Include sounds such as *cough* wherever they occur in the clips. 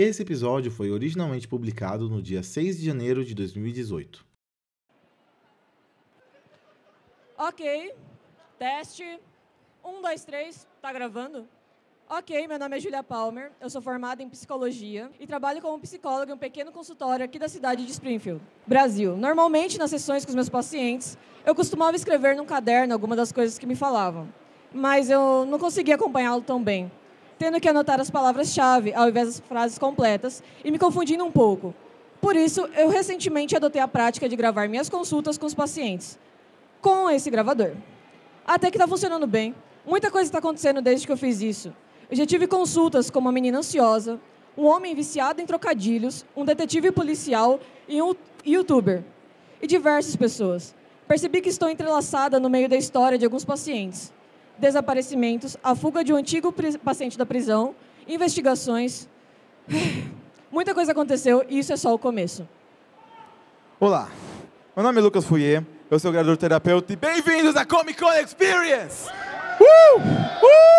Esse episódio foi originalmente publicado no dia 6 de janeiro de 2018. Ok, teste. Um, dois, três. Tá gravando? Ok, meu nome é Julia Palmer, eu sou formada em psicologia e trabalho como psicóloga em um pequeno consultório aqui da cidade de Springfield, Brasil. Normalmente, nas sessões com os meus pacientes, eu costumava escrever num caderno algumas das coisas que me falavam, mas eu não conseguia acompanhá-lo tão bem tendo que anotar as palavras-chave ao invés das frases completas e me confundindo um pouco. Por isso, eu recentemente adotei a prática de gravar minhas consultas com os pacientes com esse gravador. Até que está funcionando bem. Muita coisa está acontecendo desde que eu fiz isso. Eu já tive consultas com uma menina ansiosa, um homem viciado em trocadilhos, um detetive policial e um youtuber. E diversas pessoas. Percebi que estou entrelaçada no meio da história de alguns pacientes desaparecimentos, a fuga de um antigo paciente da prisão, investigações. *sighs* Muita coisa aconteceu e isso é só o começo. Olá, meu nome é Lucas Fouier, eu sou gravador terapeuta e bem-vindos à Comic Con Experience! Uh! Uh!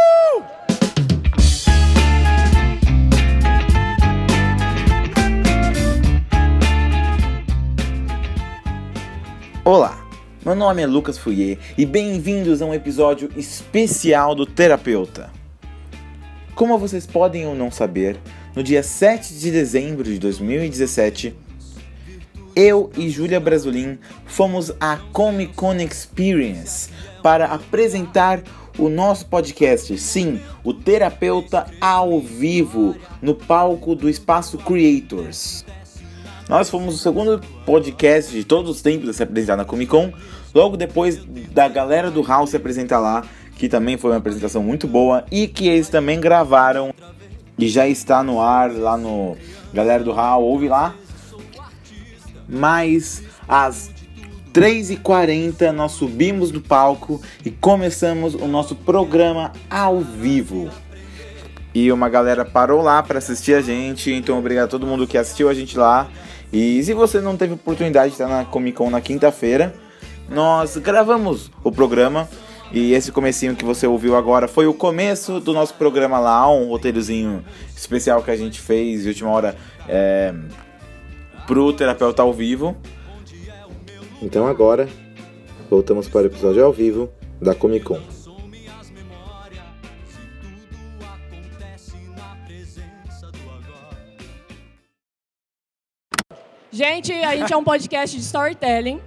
Olá, meu nome é Lucas Fouier e bem-vindos a um episódio especial do Terapeuta. Como vocês podem ou não saber, no dia 7 de dezembro de 2017, eu e Júlia Brasolin fomos à Comic Con Experience para apresentar o nosso podcast, sim, o Terapeuta ao vivo, no palco do Espaço Creators. Nós fomos o segundo podcast de todos os tempos a se apresentar na Comic Con, logo depois da galera do House se apresentar lá, que também foi uma apresentação muito boa e que eles também gravaram e já está no ar lá no galera do House, ouve lá. Mas às 3h40 nós subimos do palco e começamos o nosso programa ao vivo. E uma galera parou lá para assistir a gente, então obrigado a todo mundo que assistiu a gente lá. E se você não teve oportunidade de estar na Comic Con na quinta-feira, nós gravamos o programa e esse comecinho que você ouviu agora foi o começo do nosso programa lá, um roteirozinho especial que a gente fez de última hora é, pro terapeuta ao vivo. Então agora voltamos para o episódio ao vivo da Comic Con. Gente, a gente é um podcast de storytelling,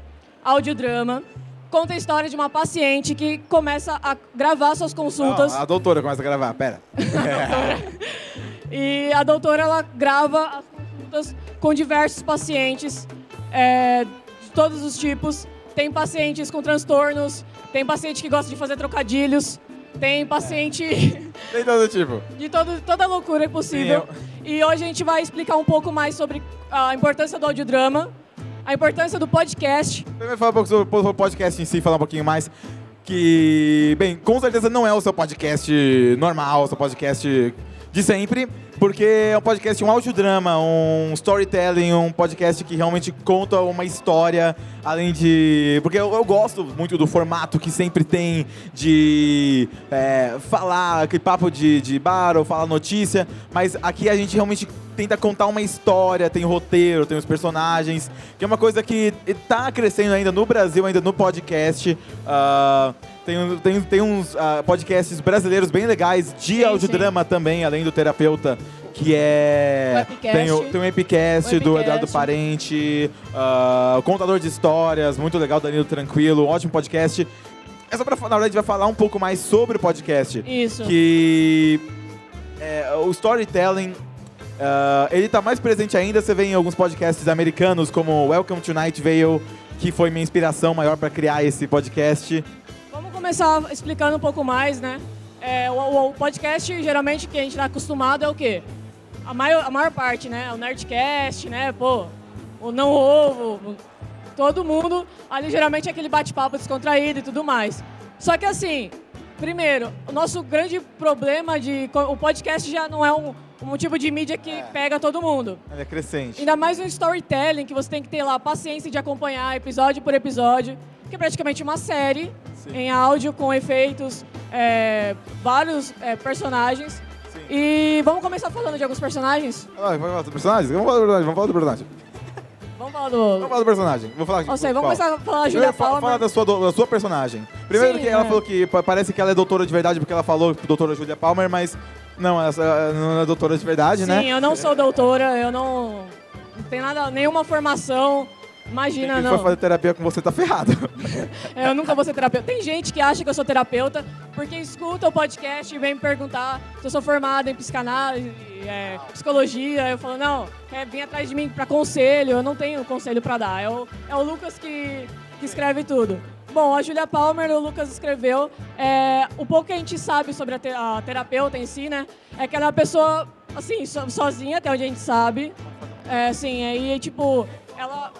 audiodrama. Conta a história de uma paciente que começa a gravar suas consultas. Não, a doutora começa a gravar, pera. *laughs* e a doutora ela grava as consultas com diversos pacientes é, de todos os tipos. Tem pacientes com transtornos, tem paciente que gosta de fazer trocadilhos, tem paciente. *laughs* Tem todo tipo. De todo, toda loucura possível. Sim, E hoje a gente vai explicar um pouco mais sobre a importância do audiodrama, a importância do podcast. Vai falar um pouco sobre o podcast em si, falar um pouquinho mais. Que, bem, com certeza não é o seu podcast normal, o seu podcast de sempre, porque é um podcast, um audiodrama, um storytelling, um podcast que realmente conta uma história, além de. Porque eu, eu gosto muito do formato que sempre tem de é, falar, aquele papo de, de bar ou falar notícia, mas aqui a gente realmente tenta contar uma história, tem roteiro, tem os personagens, que é uma coisa que está crescendo ainda no Brasil, ainda no podcast. Uh, tem, tem, tem uns uh, podcasts brasileiros bem legais de Sim, audiodrama também, além do terapeuta, que é. O Epicast. Tem o, tem o Epicast O do. Eduardo Parente, uh, Contador de Histórias, muito legal, Danilo Tranquilo, um ótimo podcast. É só pra, na verdade, a gente vai falar um pouco mais sobre o podcast. Isso. Que é, o storytelling. uh, ele tá mais presente ainda, você vê em alguns podcasts americanos, como Welcome to Night Vale, que foi minha inspiração maior para criar esse podcast. Vamos começar explicando um pouco mais, né? É, o, o podcast, geralmente, que a gente está acostumado é o quê? A maior, a maior parte, né? O Nerdcast, né? Pô, o Não Ovo, todo mundo. Ali, geralmente, é aquele bate-papo descontraído e tudo mais. Só que, assim, primeiro, o nosso grande problema de... O podcast já não é um, um tipo de mídia que pega todo mundo. Ele é crescente. Ainda mais no storytelling, que você tem que ter lá paciência de acompanhar episódio por episódio, que é praticamente uma série Sim. em áudio com efeitos, é, vários é, personagens. Sim. E vamos começar falando de alguns personagens? Ah, vamos falar do personagem? Vamos falar do personagem, vamos falar do personagem. *laughs* Vamos falar Vamos do. falar do personagem. Vou falar Ou seja, vamos qual? começar a falar da Julia Fala Palmer. da sua, da sua personagem. Primeiro Sim, que ela é. falou que pa- parece que ela é doutora de verdade porque ela falou doutora Julia Palmer, mas não, ela não é doutora de verdade, Sim, né? eu não sou doutora, eu não. Não tenho nada, nenhuma formação. Imagina, Quem não. for fazer terapia com você tá ferrado. *laughs* É, Eu nunca vou ser terapeuta. Tem gente que acha que eu sou terapeuta porque escuta o podcast e vem me perguntar se eu sou formada em psicanálise, é, psicologia. Eu falo, não, quer vir atrás de mim para conselho. Eu não tenho conselho para dar. É o, é o Lucas que, que escreve tudo. Bom, a Julia Palmer, o Lucas escreveu. É, o pouco que a gente sabe sobre a, te- a terapeuta em si, né? É que ela é uma pessoa, assim, so- sozinha, até onde a gente sabe. É, assim, aí, tipo, ela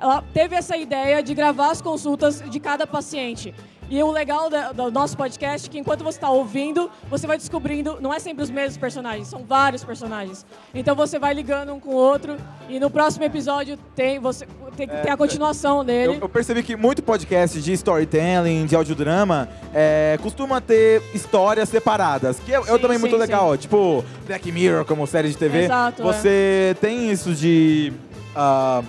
ela teve essa ideia de gravar as consultas de cada paciente. E o legal do nosso podcast é que enquanto você está ouvindo, você vai descobrindo, não é sempre os mesmos personagens, são vários personagens. Então você vai ligando um com o outro e no próximo episódio tem, você, tem, tem a continuação Eu, dele. eu percebi que muito podcast de storytelling, de audiodrama, é, costuma ter histórias separadas, que é, é Sim, também muito sim, legal. Tipo, Black Mirror como série de TV. Exato, é. Você tem isso de... ah,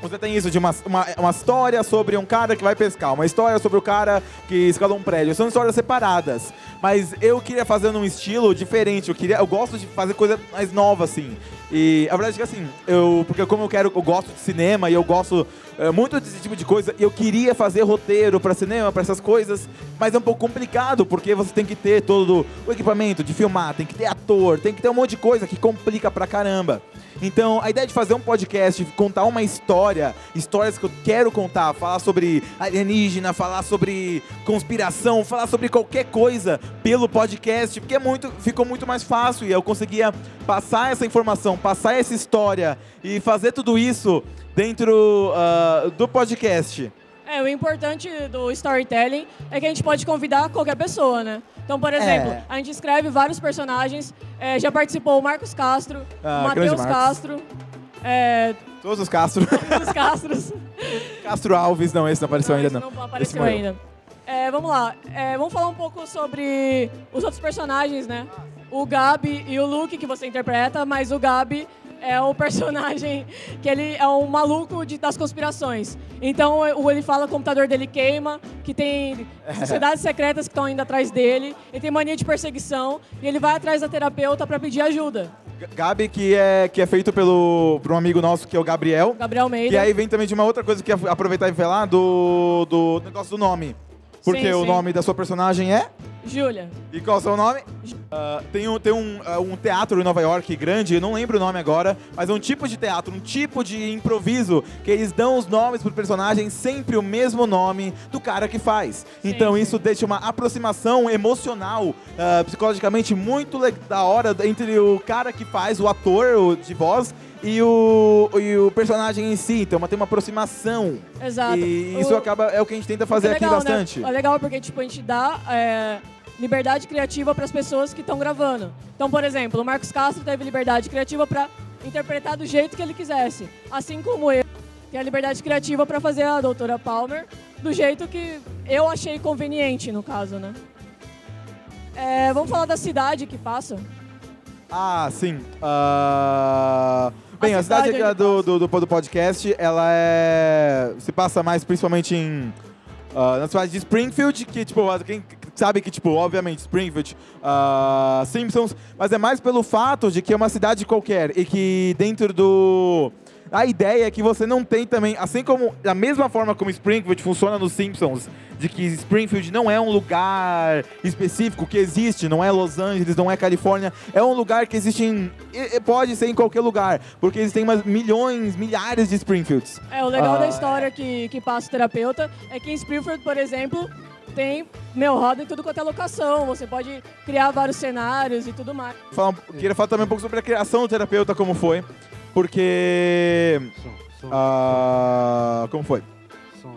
você tem isso de uma, uma, uma história sobre um cara que vai pescar, uma história sobre o cara que escalou um prédio. São histórias separadas. Mas eu queria fazer num estilo diferente. Eu, queria, eu gosto de fazer coisa mais nova, assim. E a verdade é que assim, eu. Porque como eu quero, eu gosto de cinema e eu gosto é, muito desse tipo de coisa, eu queria fazer roteiro pra cinema, pra essas coisas, mas é um pouco complicado, porque você tem que ter todo o equipamento de filmar, tem que ter ator, tem que ter um monte de coisa que complica pra caramba. Então, a ideia de fazer um podcast, contar uma história, histórias que eu quero contar, falar sobre alienígena, falar sobre conspiração, falar sobre qualquer coisa pelo podcast, porque é muito, ficou muito mais fácil e eu conseguia passar essa informação, passar essa história e fazer tudo isso dentro ah, do podcast. É, o importante do storytelling é que a gente pode convidar qualquer pessoa, né? Então, por exemplo, É. a gente escreve vários personagens, é, já participou o Marcos Castro, Ah, o Matheus. Castro, é, Todos os Castro. *laughs* os Castros. Castro Alves, não, esse não apareceu Não, ainda não. não apareceu ainda. É, vamos lá. É, vamos falar um pouco sobre os outros personagens, né? O Gabi e o Luke, que você interpreta, mas o Gabi é o personagem *laughs* que ele é um maluco de, das conspirações. Então ele fala que o computador dele queima, que tem sociedades secretas que estão indo atrás dele, ele tem mania de perseguição e ele vai atrás da terapeuta para pedir ajuda. Gabi, que é, que é feito pelo, por um amigo nosso, que é o Gabriel. Gabriel Almeida. E aí vem também de uma outra coisa que eu ia aproveitar e falar, do, do negócio do nome. Porque Sim, o sim. nome da sua personagem é? Júlia. E qual é o seu nome? Ah, tem um, tem um, ah, um teatro em Nova York grande, eu não lembro o nome agora, mas é um tipo de teatro, um tipo de improviso que eles dão os nomes pro personagem sempre o mesmo nome do cara que faz. então sim. isso deixa uma aproximação emocional, ah, psicologicamente muito da hora entre o cara que faz, o ator o de voz, e o, e o personagem em si. Então tem uma aproximação. Exato. E isso O- acaba, é o que a gente tenta fazer é aqui legal, bastante. Né? É legal porque tipo, a gente dá é, liberdade criativa para as pessoas que estão gravando. Então, por exemplo, o Marcos Castro teve liberdade criativa para interpretar do jeito que ele quisesse. Assim como eu tenho a liberdade criativa para fazer a doutora Palmer do jeito que eu achei conveniente, no caso, né? É, vamos falar da cidade que passa. Ah, sim. Ah, Bem, a, cidade, cidade aqui onde do, do, do, do podcast, ela é. se passa mais principalmente em. ah, na cidade de Springfield, que, tipo, quem sabe que, tipo, obviamente, Springfield, ah, Simpsons, mas é mais pelo fato de que é uma cidade qualquer e que dentro do. A ideia é que você não tem também, assim como da mesma forma como Springfield funciona nos Simpsons, de que Springfield não é um lugar específico que existe, não é Los Angeles, não é Califórnia, é um lugar que existe em, pode ser em qualquer lugar, porque existem umas milhões, milhares de Springfields. É, o legal Ah, da história que, que passa o terapeuta é que em Springfield, por exemplo, tem, meu, roda em tudo quanto é locação. Você pode criar vários cenários e tudo mais. Falar, um- queria falar também um pouco sobre a criação do terapeuta, como foi, porque Som, som, ah, como foi? som.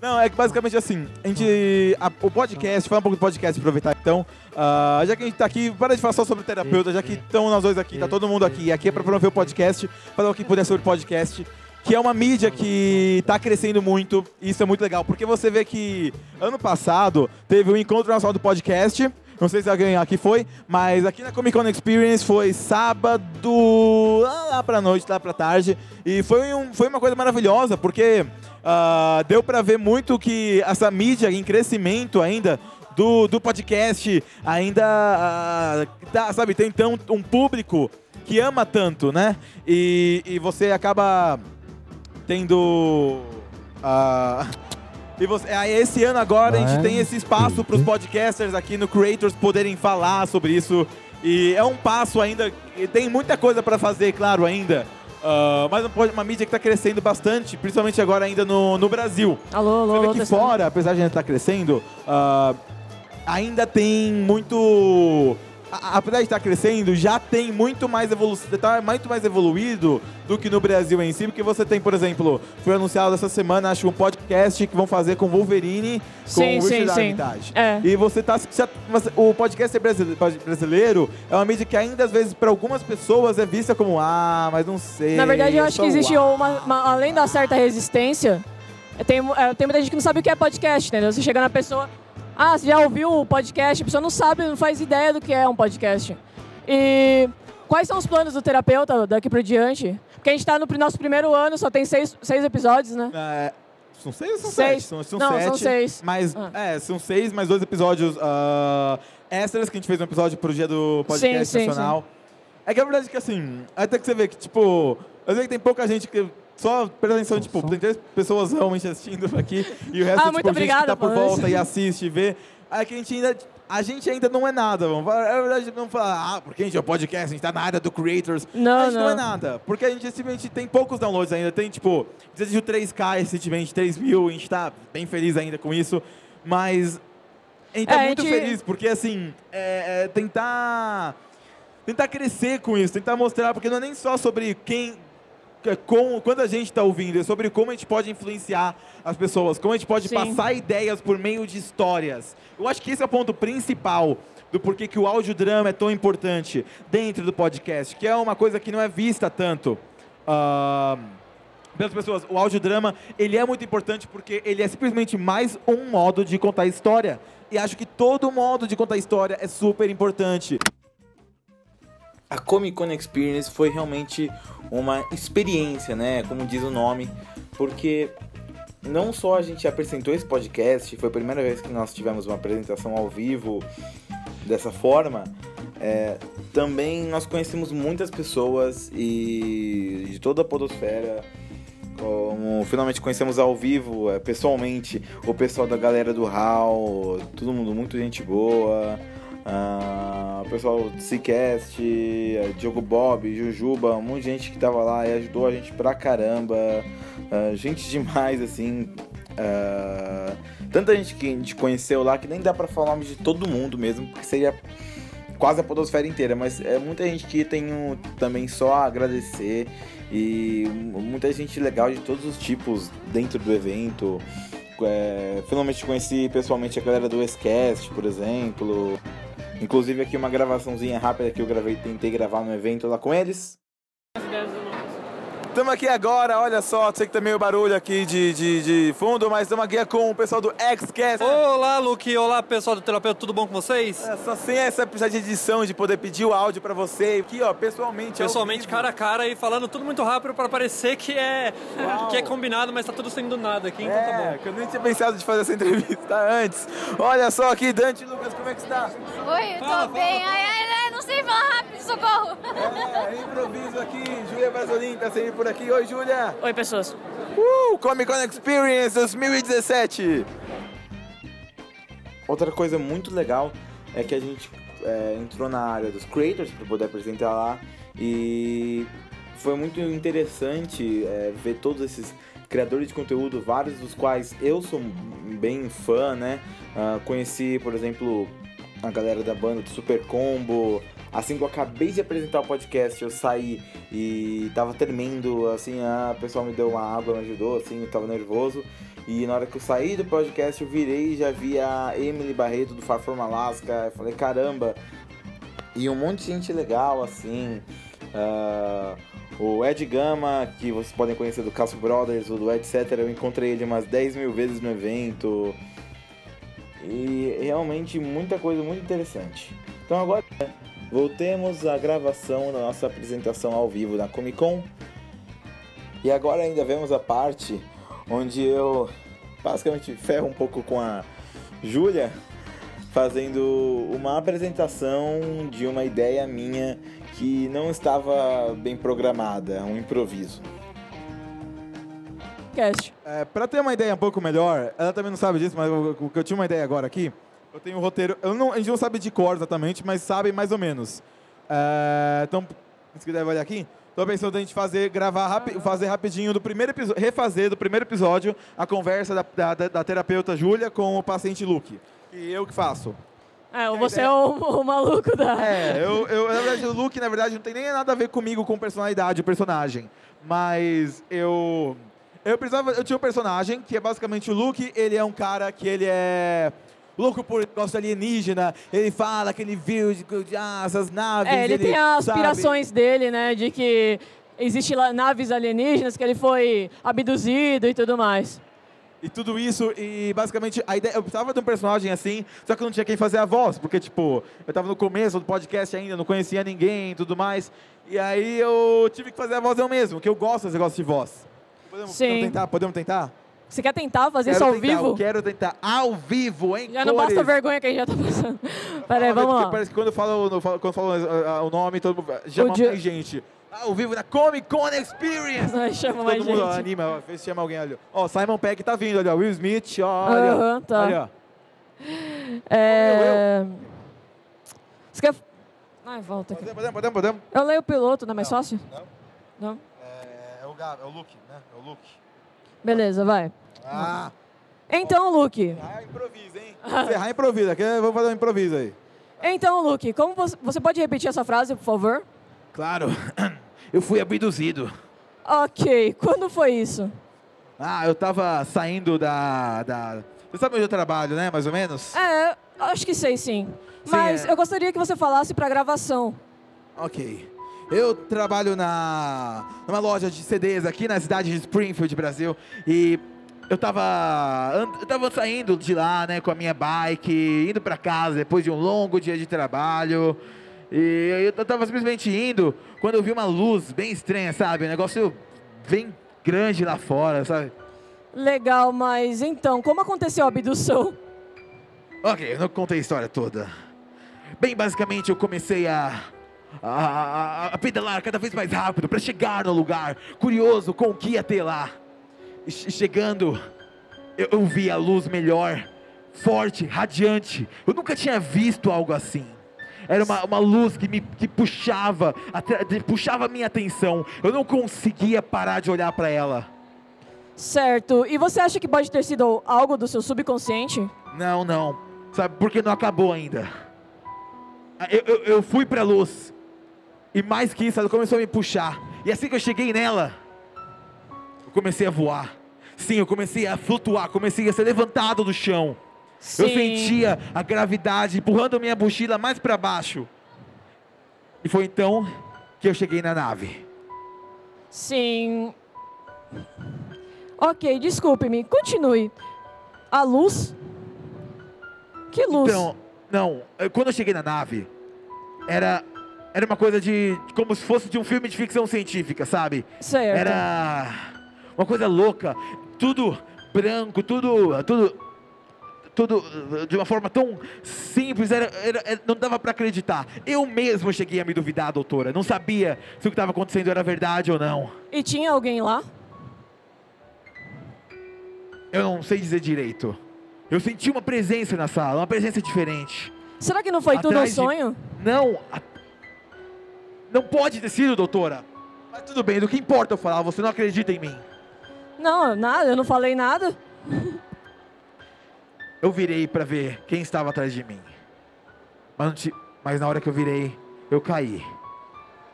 Não, é que basicamente assim, a gente. a- o podcast, fala um pouco do podcast, aproveitar então. ah, já que a gente tá aqui, para de falar só sobre terapeuta, já que estão nós dois aqui, tá todo mundo aqui. Aqui é pra promover o podcast, falar o que puder sobre o podcast. Que é uma mídia que tá crescendo muito, e isso é muito legal, porque você vê que ano passado teve o Encontro Nacional do Podcast, Não sei se alguém aqui foi, mas aqui na Comic Con Experience foi sábado, lá pra noite, lá pra tarde. E foi, um, foi uma coisa maravilhosa, porque uh, deu pra ver muito que essa mídia em crescimento ainda do, do podcast ainda, uh, tá, sabe, tem então um público que ama tanto, né? E, e você acaba tendo. Uh, e você, aí esse ano agora a gente tem esse espaço para os podcasters aqui no Creators poderem falar sobre isso. E é um passo ainda, tem muita coisa para fazer, claro, ainda. Uh, mas uma mídia que está crescendo bastante, principalmente agora ainda no, no Brasil. Alô, alô, Você vê alô. que fora, apesar de a gente estar crescendo, uh, ainda tem muito apesar de estar crescendo, já tem muito mais evolução, tá muito mais evoluído do que no Brasil em si, porque você tem, por exemplo, foi anunciado essa semana, acho um podcast que vão fazer com Wolverine, com Sim, o sim, Richard sim. Armitage. É. E você tá já- o podcast brasile- brasileiro é uma mídia que ainda às vezes para algumas pessoas é vista como ah, mas não sei. Na verdade, eu é acho que existe uau." uma, uma- além da certa resistência, é, tem, é, tem muita gente que não sabe o que é podcast, entendeu? Você chega na pessoa, ah, você já ouviu o podcast? A pessoa não sabe, não faz ideia do que é um podcast. E quais são os planos do terapeuta daqui por diante? Porque a gente tá no nosso primeiro ano, só tem seis, seis episódios, né? É, são seis ou são Seis. sete? São, são Não, sete. são seis. Mas, Ah. é, são seis, mais dois episódios ah, extras que a gente fez um episódio pro dia do podcast Sim, sim, nacional. É que a verdade é que, assim, até que você vê que, tipo, eu sei que tem pouca gente que só presta atenção, tipo, tem três pessoas realmente assistindo *laughs* aqui e o resto, Ah, tipo, gente que tá por volta isso. e assiste e vê. É que a gente ainda... A gente ainda não é nada, vamos falar. É verdade, não falar, ah, porque a gente é um podcast, a gente tá na área do creators. Não, a gente não, é não. nada. Porque a gente simplesmente tem poucos downloads ainda. Tem, tipo, atingiu 3K recentemente, 3 mil, a gente tá bem feliz ainda com isso. Mas a gente tá É, a muito gente- feliz, porque assim, é, é tentar. Tentar crescer com isso, tentar mostrar, porque não é nem só sobre quem. É, Com, quando a gente está ouvindo, é sobre como a gente pode influenciar as pessoas, como a gente pode Sim. passar ideias por meio de histórias. Eu acho que esse é o ponto principal do porquê que o audiodrama é tão importante dentro do podcast, que é uma coisa que não é vista tanto. ah, pelas pessoas, o audiodrama, ele é muito importante porque ele é simplesmente mais um modo de contar história. E acho que todo modo de contar história é super importante. A Comic Con Experience foi realmente uma experiência, né? Como diz o nome, porque não só a gente apresentou esse podcast, foi a primeira vez que nós tivemos uma apresentação ao vivo dessa forma. é, também nós conhecemos muitas pessoas e de toda a podosfera. Como finalmente conhecemos ao vivo, é, pessoalmente, o pessoal da galera do HAL, todo mundo muito gente boa. Ah, o pessoal do Seacast, eh, Diogo Bob, Jujuba, um monte de gente que tava lá e ajudou a gente pra caramba. Ah, gente *laughs* demais, assim. Ah, tanta gente que a gente conheceu lá que nem dá pra falar o nome de todo mundo mesmo, porque seria quase a podosfera inteira, mas é muita gente que tem um, também só a agradecer e mu- muita gente legal de todos os tipos dentro do evento. É, finalmente conheci pessoalmente a galera do Escast, por exemplo. Inclusive aqui uma gravaçãozinha rápida que eu gravei, tentei gravar no evento lá com eles. Estamos aqui agora, olha só, sei que tem meio barulho aqui de, de, de fundo, mas estamos aqui com o pessoal do Xcast. Olá, Luke. Olá, pessoal do Terapeuta. Tudo bom com vocês? É, Só sem essa precisar de edição, de poder pedir o áudio pra você. Aqui, ó, pessoalmente. Pessoalmente, cara a cara e falando tudo muito rápido para parecer que é, Uau. que é combinado, mas tá tudo sendo nada aqui, então tá É, bom. que eu nem tinha pensado de fazer essa *laughs* entrevista antes. Olha só aqui, Dante e Lucas, como é que está? Oi, eu tô Fala, bem. fala. Ai, ai, ai, falar rápido, socorro. É, improviso aqui, Júlia Brasolim tá sempre por aqui. Oi, Júlia! Oi, pessoas. Uh, Comic Con Experience 2017! Outra coisa muito legal é que a gente é, entrou na área dos creators para poder apresentar lá e foi muito interessante é, ver todos esses criadores de conteúdo, vários dos quais eu sou bem fã, né? Ah, conheci, por exemplo, a galera da banda do Super Combo. Assim que eu acabei de apresentar o podcast, eu saí e tava tremendo, assim, a pessoa me deu uma água, me ajudou, assim, eu tava nervoso. E na hora que eu saí do podcast, eu virei e já vi a Emily Barreto do Far From Alaska. Eu falei, caramba. E um monte de gente legal, assim. Ah, o Ed Gama, que vocês podem conhecer do Castle Brothers, ou do etc. Eu encontrei ele umas 10 mil vezes no evento. E realmente muita coisa muito interessante. Então agora voltemos à gravação da nossa apresentação ao vivo na Comic Con. E agora ainda vemos a parte onde eu basicamente ferro um pouco com a Júlia fazendo uma apresentação de uma ideia minha que não estava bem programada, um improviso. Cast. É, pra ter uma ideia um pouco melhor, ela também não sabe disso, mas eu, eu- eu tinha uma ideia agora aqui. Eu tenho um roteiro. Eu não, a gente não sabe de cor exatamente, mas sabe mais ou menos. É, então, se quiser olhar aqui, tô pensando em a gente fazer, gravar rapi- fazer rapidinho do primeiro episódio, refazer do primeiro episódio a conversa da, da, da- terapeuta Júlia com o paciente Luke. E eu que faço. É, você é o, o maluco da. É, eu, eu, na verdade, o Luke, na verdade, não tem nem nada a ver comigo, com personalidade, o personagem. Mas eu. Eu precisava. Eu tinha um personagem que é basicamente o Luke, ele é um cara que ele é. Louco por negócio alienígena, ele fala que ele viu de, de ah, essas naves. É, ele, tem as sabe? aspirações dele, né? De que existe lá naves alienígenas, que ele foi abduzido e tudo mais. E tudo isso, e basicamente a ideia. Eu precisava de um personagem assim, só que eu não tinha quem fazer a voz, porque, tipo, eu tava no começo do podcast ainda, não conhecia ninguém e tudo mais. E aí eu tive que fazer a voz eu mesmo, que eu gosto desse negócio de voz. Podemos, Sim. podemos tentar? Podemos tentar? Você quer tentar fazer Quero isso ao tentar, vivo? Eu quero tentar ao vivo, hein? Já não basta a vergonha que a gente já tá passando. *laughs* Pera aí, vamos lá. Parece que quando eu falo, quando eu falo ah, ah, o nome, todo mundo chama O mais gente. Ao vivo na Comic Con Experience! *laughs* Nós chama Todo mais mundo gente. anima, ó, vê se chama alguém ali. Ó, Simon Peck tá vindo ali, ó. Will Smith, ó, olha. Tá. Ó. É... Você quer... Ai, volta aqui. Podemos, podemos, podemos. Eu leio o piloto, não é mais fácil? Não. Não? É, o Gab, é o Luke, né? É o Luke. Beleza, vai. Ah, Então, Luke. ah improvisa, hein? Ferrar improvisa, que eu vou fazer um improviso aí. Então, Luke, como você, você pode repetir essa frase, por favor? Claro, eu fui abduzido. Ok, quando foi isso? Ah, eu tava saindo da, da... Você sabe onde eu trabalho, né? Mais ou menos? É, acho que sei sim. Sim, Mas é. eu gostaria que você falasse pra gravação. Ok. Eu trabalho na numa loja de CDs aqui na cidade de Springfield, Brasil, e eu tava eu tava saindo de lá, né, com a minha bike, indo pra casa depois de um longo dia de trabalho. E eu tava simplesmente indo quando eu vi uma luz bem estranha, sabe? Um negócio bem grande lá fora, sabe? Legal, mas então, como aconteceu a abdução? Ok, eu não contei a história toda. Bem, basicamente eu comecei a, a, a- a pedalar cada vez mais rápido para chegar no lugar, curioso com o que ia ter lá. Che- chegando, eu, eu vi a luz melhor, forte, radiante. Eu nunca tinha visto algo assim. Era uma, uma luz que me que puxava, atra- puxava a minha atenção. Eu não conseguia parar de olhar para ela. Certo. E você acha que pode ter sido algo do seu subconsciente? Não, não. Sabe, porque não acabou ainda. Ah, Eu, eu, eu fui pra luz. E mais que isso, ela começou a me puxar. E assim que eu cheguei nela, comecei a voar. Sim, eu comecei a flutuar, comecei a ser levantado do chão. Eu Sim. sentia a gravidade empurrando a minha mochila mais pra baixo. E foi então que eu cheguei na nave. Sim. Ok, desculpe-me. Continue. A luz? Que luz? Então, não, eh, quando eu cheguei na nave, era, era uma coisa de. como se fosse de um filme de ficção científica, sabe? certo. Era uma coisa louca, tudo branco, tudo. tudo tudo uh, de uma forma tão simples, era, era- não dava pra acreditar. Eu mesmo cheguei a me duvidar, doutora. Não sabia se o que estava acontecendo era verdade ou não. E tinha alguém lá? Eu não sei dizer direito. Eu senti uma presença na sala, uma presença diferente. Será que não foi tudo um Atrás de- sonho? Não, a- não pode ter sido, doutora. Mas tudo bem, do que importa eu falar, você não acredita em mim. Não, nada, eu não falei nada. Eu virei pra ver quem estava atrás de mim. Mas, ti- mas na hora que eu virei, eu caí.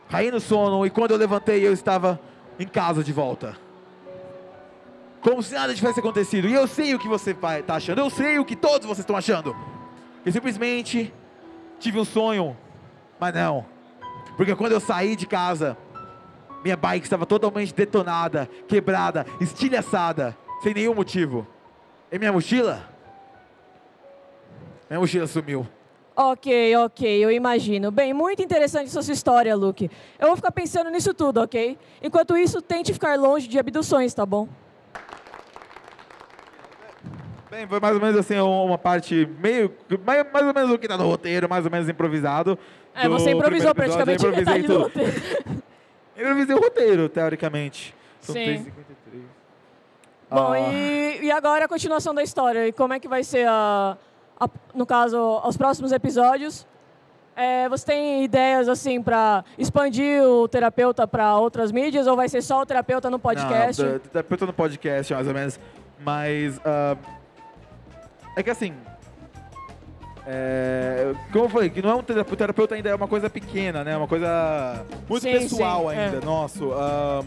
Caí no sono e quando eu levantei, eu estava em casa de volta. Como se nada tivesse acontecido. E eu sei o que você está achando. Eu sei o que todos vocês estão achando. Eu simplesmente tive um sonho. Mas não. Porque quando eu saí de casa, minha bike estava totalmente detonada, quebrada, estilhaçada, sem nenhum motivo. E minha mochila? Minha mochila sumiu. Ok, ok, eu imagino. Bem, muito interessante essa sua história, Luke. Eu vou ficar pensando nisso tudo, ok? Enquanto isso, tente ficar longe de abduções, tá bom? Bem, foi mais ou menos assim uma parte meio. Mais, mais ou menos o que tá no roteiro, mais ou menos improvisado. É, você improvisou praticamente Eu improvisei metade do tudo. *laughs* roteiro. Improvisei o roteiro, teoricamente. São Sim. 3h53. Bom, Ah. e, e agora a continuação da história. E como é que vai ser, a, a- no caso, os próximos episódios? É, você tem ideias, assim, para expandir o terapeuta para outras mídias? Ou vai ser só o terapeuta no podcast? Não, tá- eu tô no podcast, mais ou menos. Mas. ah, é que assim. É, como eu falei, que não é um terapeuta, o terapeuta ainda é uma coisa pequena, né? Uma coisa muito Sim, pessoal sim, ainda, é. nosso. ah,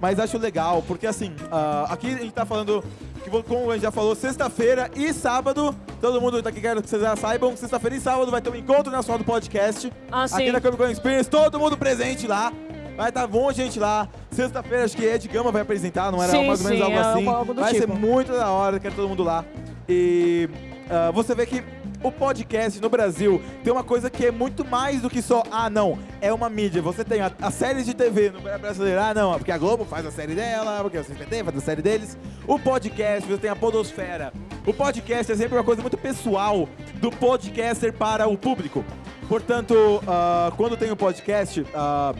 mas acho legal, porque assim, ah, aqui a gente tá falando, que como a gente já falou, sexta-feira e sábado, todo mundo tá aqui, quero que vocês já saibam, sexta-feira e sábado vai ter um encontro nacional do podcast. Ah, Aqui sim. na Comic Con Experience, todo mundo presente lá. Vai estar um monte de gente lá. Sexta-feira, acho que Ed Gama vai apresentar, não era Sim, mais ou menos sim, algo é assim. algo do vai tipo. ser muito da hora, quero todo mundo lá. E ah, você vê que o podcast no Brasil tem uma coisa que é muito mais do que só, ah, não, é uma mídia. Você tem a, a série de TV no brasileiro, ah, não, porque a Globo faz a série dela, porque o CPT faz a série deles. O podcast, você tem a podosfera. O podcast é sempre uma coisa muito pessoal do podcaster para o público. Portanto, ah, quando tem um podcast, ah,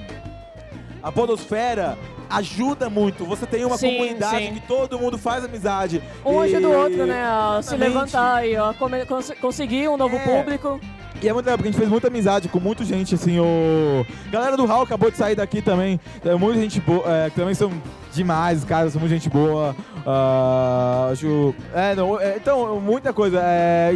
a podosfera ajuda muito. Você tem uma Sim, comunidade sim. que todo mundo faz amizade. Um ajuda o outro, né? A se levantar e a cons- conseguir um novo É. público. E é muito legal, porque a gente fez muita amizade com muita gente, assim, o... Galera do Hall acabou de sair daqui também, é, muita gente boa, é, também são demais, os caras são muita gente boa, ah, acho... É, não, é, então, muita coisa, é,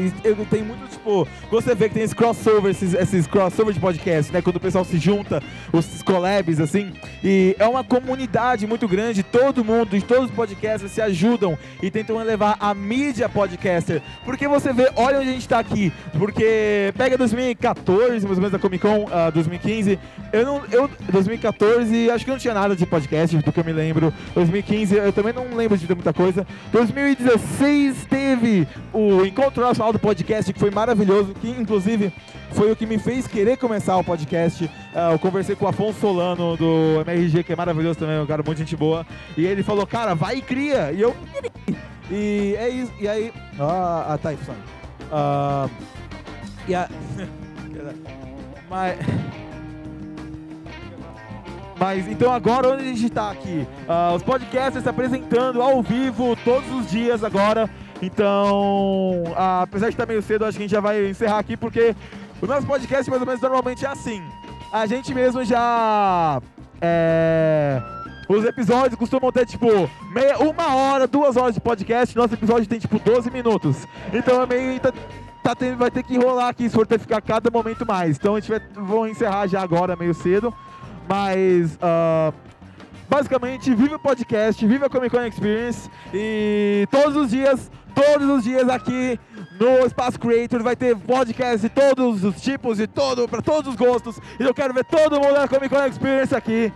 tenho muito, tipo, você vê que tem esse crossover, esses, esses crossover de podcast, né, quando o pessoal se junta, os collabs, assim, e é uma comunidade muito grande, todo mundo, todos os podcasters se ajudam e tentam elevar a mídia podcaster, porque você vê, olha onde a gente tá aqui, porque pega 2014, mais ou menos, da Comic Con, ah, 2015, eu não, eu, 2014, acho que não tinha nada de podcast, do que eu me lembro, 2015, eu também não lembro de ter muita coisa, 2016 teve o Encontro Nacional do Podcast, que foi maravilhoso, que inclusive foi o que me fez querer começar o podcast. Ah, eu conversei com o Afonso Solano do MRG, que é maravilhoso também, um cara muito gente boa. E ele falou, cara, vai e cria. E eu E é isso. E aí. Ah, ah tá aí, pessoal. Ah, e a. *laughs* Mas. Mas então agora onde a gente tá aqui? Ah, os podcasters se apresentando ao vivo todos os dias agora. Então, ah, apesar de estar meio cedo, acho que a gente já vai encerrar aqui porque o nosso podcast mais ou menos normalmente é assim. A gente mesmo já. É, os episódios costumam ter tipo meia, uma hora, duas horas de podcast. Nosso episódio tem tipo 12 minutos. Então é meio. Tá, tá tendo, vai ter que enrolar aqui, fortificar cada momento mais. Então a gente vai vou encerrar já agora, meio cedo. Mas. ah, basicamente, vive o podcast, vive a Comic Con Experience. E todos os dias, todos os dias aqui no Espaço Creator vai ter podcast de todos os tipos e todo, para todos os gostos. E eu quero ver todo mundo na Comic Con Experience aqui.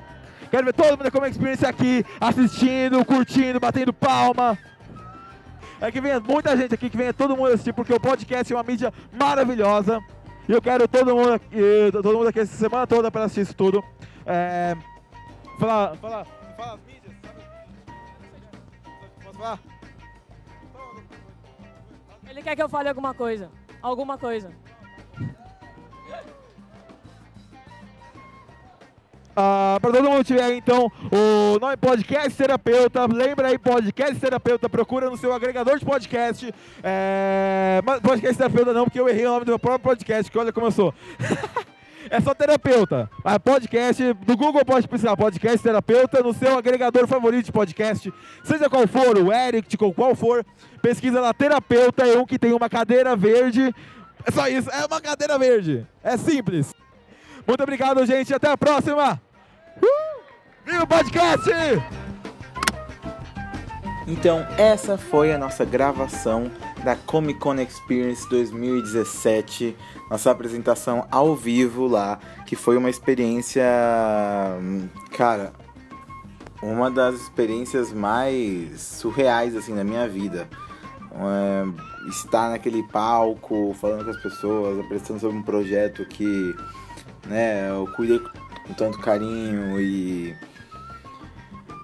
Quero ver todo mundo na Comic Con Experience aqui, assistindo, curtindo, batendo palma. É que venha muita gente aqui, que venha todo mundo assistir, porque o podcast é uma mídia maravilhosa. E eu quero todo mundo todo mundo aqui essa semana toda para assistir isso tudo. É, fala, fala, fala as mídias. sabe? Posso falar? Ele quer que eu fale alguma coisa. Alguma coisa. Ah, para todo mundo que tiver então o nome Podcast Terapeuta, lembra aí Podcast Terapeuta, procura no seu agregador de podcast. É, podcast Terapeuta não, porque eu errei o nome do meu próprio podcast, que olha como eu sou. *laughs* É só terapeuta. A podcast, do Google pode precisar podcast terapeuta no seu agregador favorito de podcast. Seja qual for, o Eric, ou qual for, pesquisa lá terapeuta, é um que tem uma cadeira verde. É só isso, é uma cadeira verde. É simples. Muito obrigado, gente. Até a próxima. Uh! Viva o podcast! Então, essa foi a nossa gravação da Comic Con Experience 2017, nossa apresentação ao vivo lá, que foi uma experiência, hum, cara, uma das experiências mais surreais assim da minha vida. é, estar naquele palco, falando com as pessoas, apresentando sobre um projeto que né, eu cuidei com tanto carinho e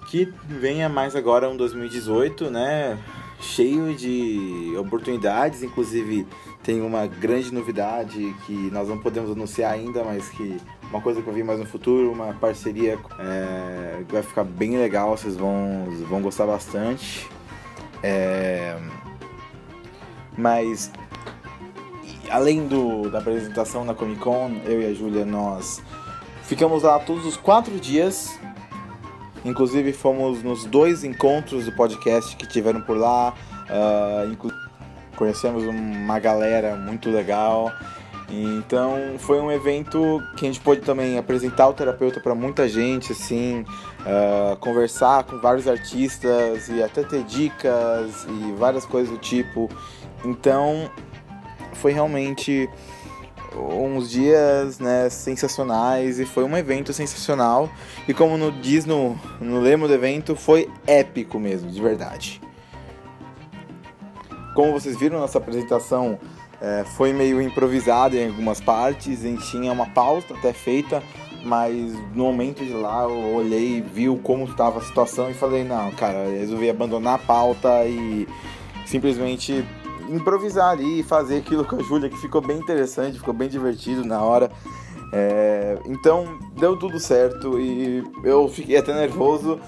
que venha mais agora um 2018, né? Cheio de oportunidades, inclusive tem uma grande novidade que nós não podemos anunciar ainda, mas que uma coisa que eu vi mais no futuro, uma parceria é, que vai ficar bem legal, vocês vão, vão gostar bastante. É, mas além do, da apresentação na Comic Con, eu e a Júlia, nós ficamos lá todos os quatro dias. Inclusive fomos nos dois encontros do podcast que tiveram por lá. Uh, conhecemos uma galera muito legal. Então foi um evento que a gente pôde também apresentar o terapeuta para muita gente, assim, uh, conversar com vários artistas e até ter dicas e várias coisas do tipo. Então foi realmente uns dias né, sensacionais e foi um evento sensacional. E como no, diz no, no lema do evento, foi épico mesmo, de verdade. Como vocês viram, nossa apresentação é, foi meio improvisada em algumas partes, a gente tinha uma pausa até feita, mas no momento de lá eu olhei, viu como estava a situação e falei, não, cara, resolvi abandonar a pauta e simplesmente improvisar ali e fazer aquilo com a Júlia, que ficou bem interessante, ficou bem divertido na hora. É, então deu tudo certo e eu fiquei até nervoso,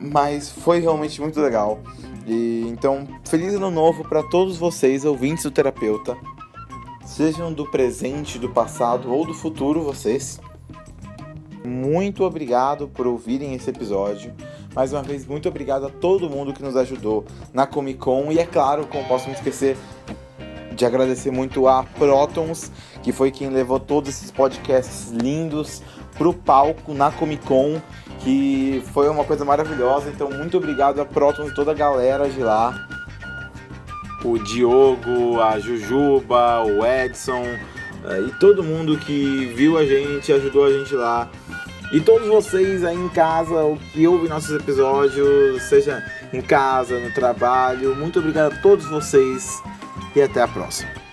mas foi realmente muito legal. E então, feliz ano novo para todos vocês, ouvintes do terapeuta. Sejam do presente, do passado ou do futuro vocês. Muito obrigado por ouvirem esse episódio. Mais uma vez, muito obrigado a todo mundo que nos ajudou na Comic Con. E é claro, como posso me esquecer de agradecer muito a Protons, que foi quem levou todos esses podcasts lindos pro palco na Comic Con, que foi uma coisa maravilhosa. Então, muito obrigado a Protons e toda a galera de lá. O Diogo, a Jujuba, o Edson eh, e todo mundo que viu a gente, ajudou a gente lá. E todos vocês aí em casa, que ouvem nossos episódios, seja em casa, no trabalho, muito obrigado a todos vocês e até a próxima.